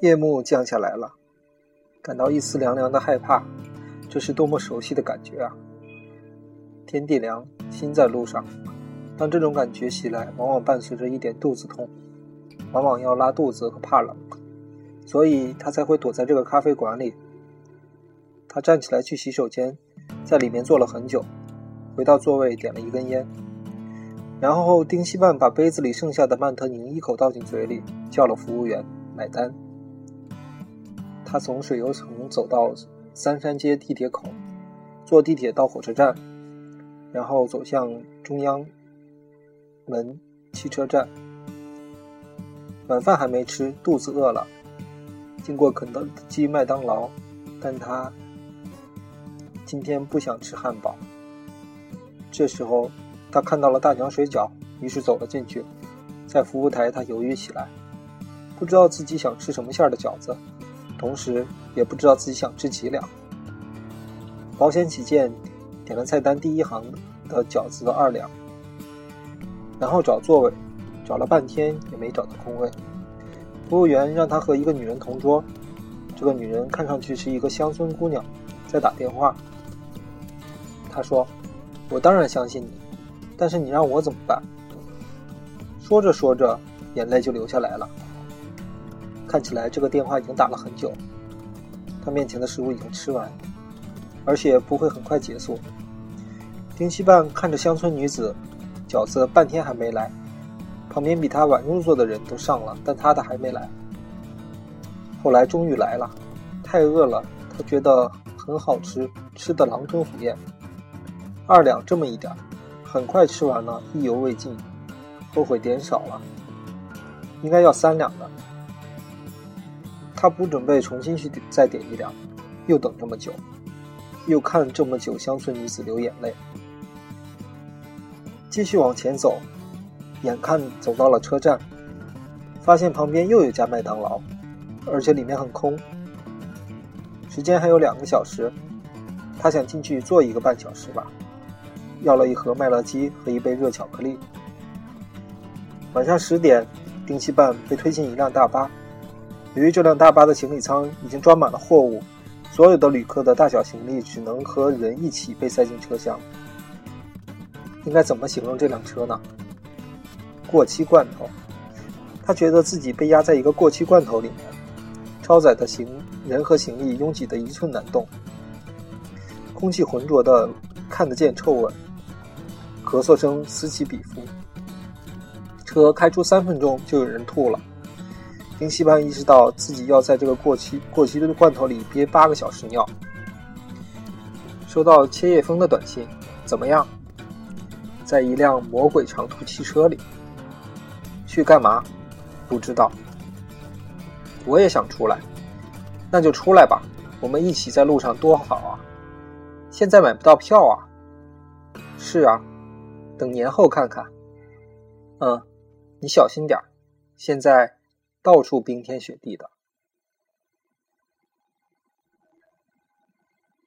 夜幕降下来了，感到一丝凉凉的害怕，这是多么熟悉的感觉啊！天地凉，心在路上。当这种感觉袭来，往往伴随着一点肚子痛，往往要拉肚子和怕冷，所以他才会躲在这个咖啡馆里。他站起来去洗手间，在里面坐了很久，回到座位点了一根烟，然后丁西曼把杯子里剩下的曼特宁一口倒进嘴里，叫了服务员买单。他从水游城走到三山街地铁口，坐地铁到火车站，然后走向中央门汽车站。晚饭还没吃，肚子饿了。经过肯德基、麦当劳，但他今天不想吃汉堡。这时候，他看到了大娘水饺，于是走了进去。在服务台，他犹豫起来，不知道自己想吃什么馅儿的饺子。同时，也不知道自己想吃几两。保险起见，点了菜单第一行的饺子的二两，然后找座位，找了半天也没找到空位。服务员让他和一个女人同桌，这个女人看上去是一个乡村姑娘，在打电话。他说：“我当然相信你，但是你让我怎么办？”说着说着，眼泪就流下来了。看起来这个电话已经打了很久，他面前的食物已经吃完，而且不会很快结束。丁西半看着乡村女子，饺子半天还没来，旁边比他晚入座的人都上了，但他的还没来。后来终于来了，太饿了，他觉得很好吃，吃的狼吞虎咽。二两这么一点，很快吃完了，意犹未尽，后悔点少了，应该要三两的。他不准备重新去再点一两，又等这么久，又看这么久乡村女子流眼泪，继续往前走，眼看走到了车站，发现旁边又有家麦当劳，而且里面很空。时间还有两个小时，他想进去坐一个半小时吧，要了一盒麦乐鸡和一杯热巧克力。晚上十点，丁西半被推进一辆大巴。由于这辆大巴的行李舱已经装满了货物，所有的旅客的大小行李只能和人一起被塞进车厢。应该怎么形容这辆车呢？过期罐头。他觉得自己被压在一个过期罐头里面，超载的行人和行李拥挤得一寸难动，空气浑浊的看得见臭味，咳嗽声此起彼伏。车开出三分钟，就有人吐了。丁西班意识到自己要在这个过期过期的罐头里憋八个小时尿。收到切叶枫的短信，怎么样？在一辆魔鬼长途汽车里。去干嘛？不知道。我也想出来，那就出来吧。我们一起在路上多好啊！现在买不到票啊。是啊，等年后看看。嗯，你小心点。现在。到处冰天雪地的。